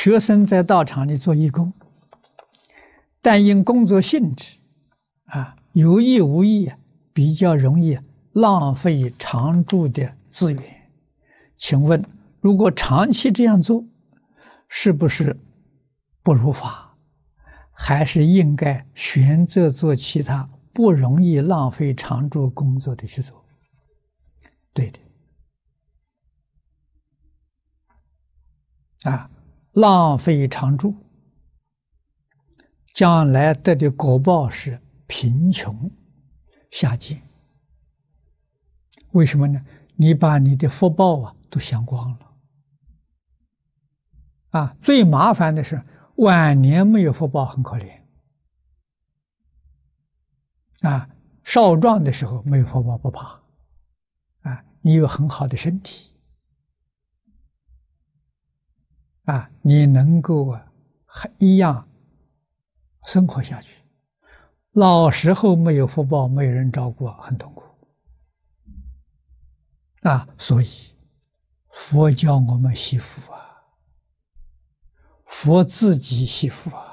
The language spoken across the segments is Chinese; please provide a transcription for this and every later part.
学生在道场里做义工，但因工作性质，啊，有意无意比较容易浪费常住的资源。请问，如果长期这样做，是不是不如法？还是应该选择做其他不容易浪费常住工作的去做？对的。啊，浪费常住，将来得的果报是贫穷下贱。为什么呢？你把你的福报啊都享光了。啊，最麻烦的是晚年没有福报，很可怜。啊，少壮的时候没有福报不怕，啊，你有很好的身体。啊，你能够啊，还一样生活下去。老时候没有福报，没有人照顾，很痛苦。啊，所以佛教我们惜福啊，佛自己惜福啊。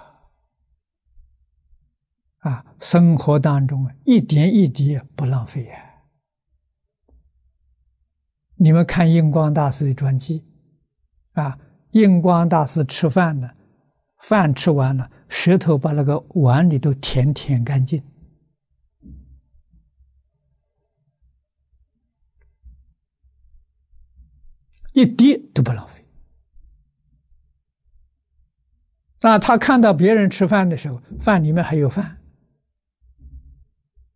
啊，生活当中一点一滴不浪费呀。你们看印光大师的传记，啊。印光大师吃饭呢，饭吃完了，舌头把那个碗里都舔舔干净，一滴都不浪费。那他看到别人吃饭的时候，饭里面还有饭，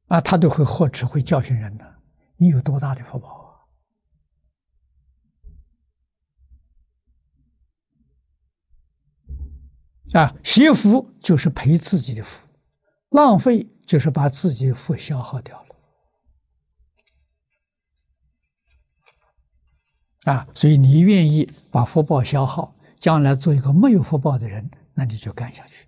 啊，他都会呵斥，会教训人的。你有多大的福报？啊，惜福就是赔自己的福，浪费就是把自己的福消耗掉了。啊，所以你愿意把福报消耗，将来做一个没有福报的人，那你就干下去。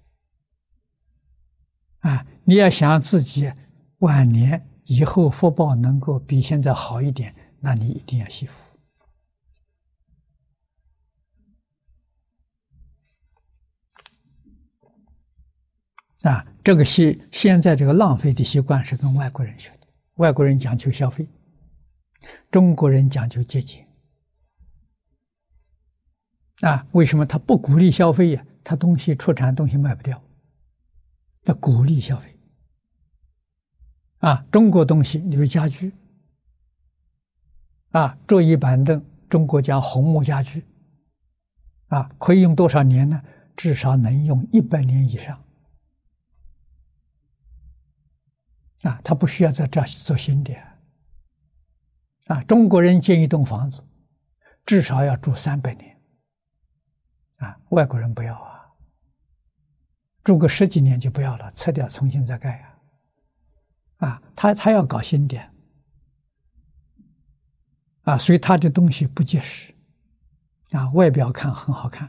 啊，你要想自己晚年以后福报能够比现在好一点，那你一定要惜福。啊，这个习现在这个浪费的习惯是跟外国人学的。外国人讲究消费，中国人讲究节俭。啊，为什么他不鼓励消费呀？他东西出产东西卖不掉，他鼓励消费。啊，中国东西，你比如家具，啊，桌椅板凳，中国叫红木家具，啊，可以用多少年呢？至少能用一百年以上。啊，他不需要在这做新的。啊，中国人建一栋房子，至少要住三百年。啊，外国人不要啊，住个十几年就不要了，拆掉重新再盖啊。啊，他他要搞新的。啊，所以他的东西不结实。啊，外表看很好看，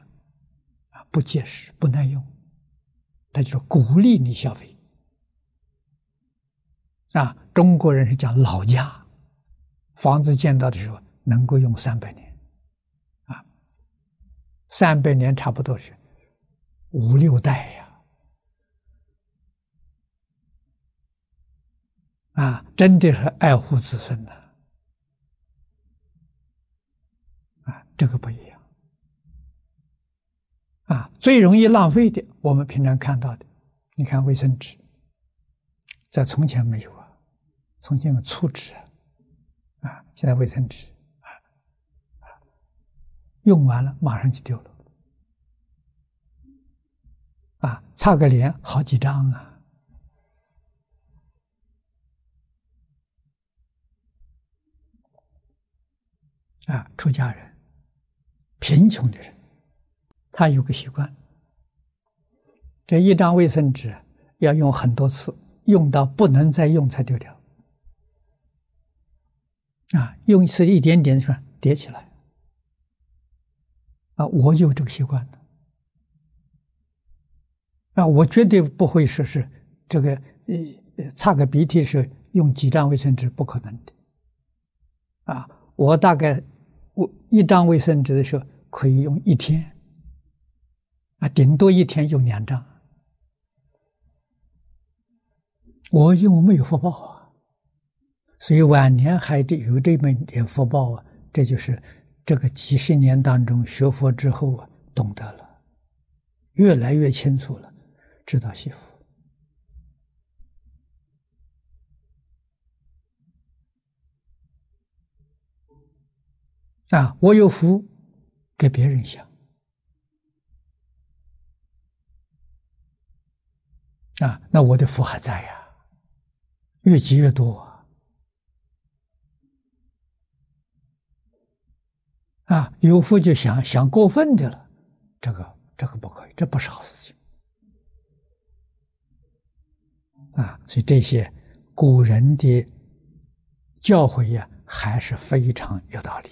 啊，不结实，不耐用。他就鼓励你消费。啊，中国人是讲老家，房子建造的时候能够用三百年，啊，三百年差不多是五六代呀，啊，真的是爱护子孙的，啊，这个不一样，啊，最容易浪费的，我们平常看到的，你看卫生纸，在从前没有啊。从前用粗纸，啊，现在卫生纸，啊，用完了马上就丢了，啊，擦个脸好几张啊，啊，出家人，贫穷的人，他有个习惯，这一张卫生纸要用很多次，用到不能再用才丢掉。啊，用是一点点是吧？叠起来。啊，我有这个习惯的。啊，我绝对不会说是这个呃，擦个鼻涕的时候用几张卫生纸，不可能的。啊，我大概我一张卫生纸的时候可以用一天。啊，顶多一天用两张。我因为没有福报啊，所以晚年还得有这么点福报啊。这就是这个几十年当中学佛之后啊，懂得了，越来越清楚了，知道惜福。啊，我有福，给别人享。啊，那我的福还在呀，越积越多啊！啊，有福就想想过分的了，这个这个不可以，这不是好事情。啊，所以这些古人的教诲呀，还是非常有道理。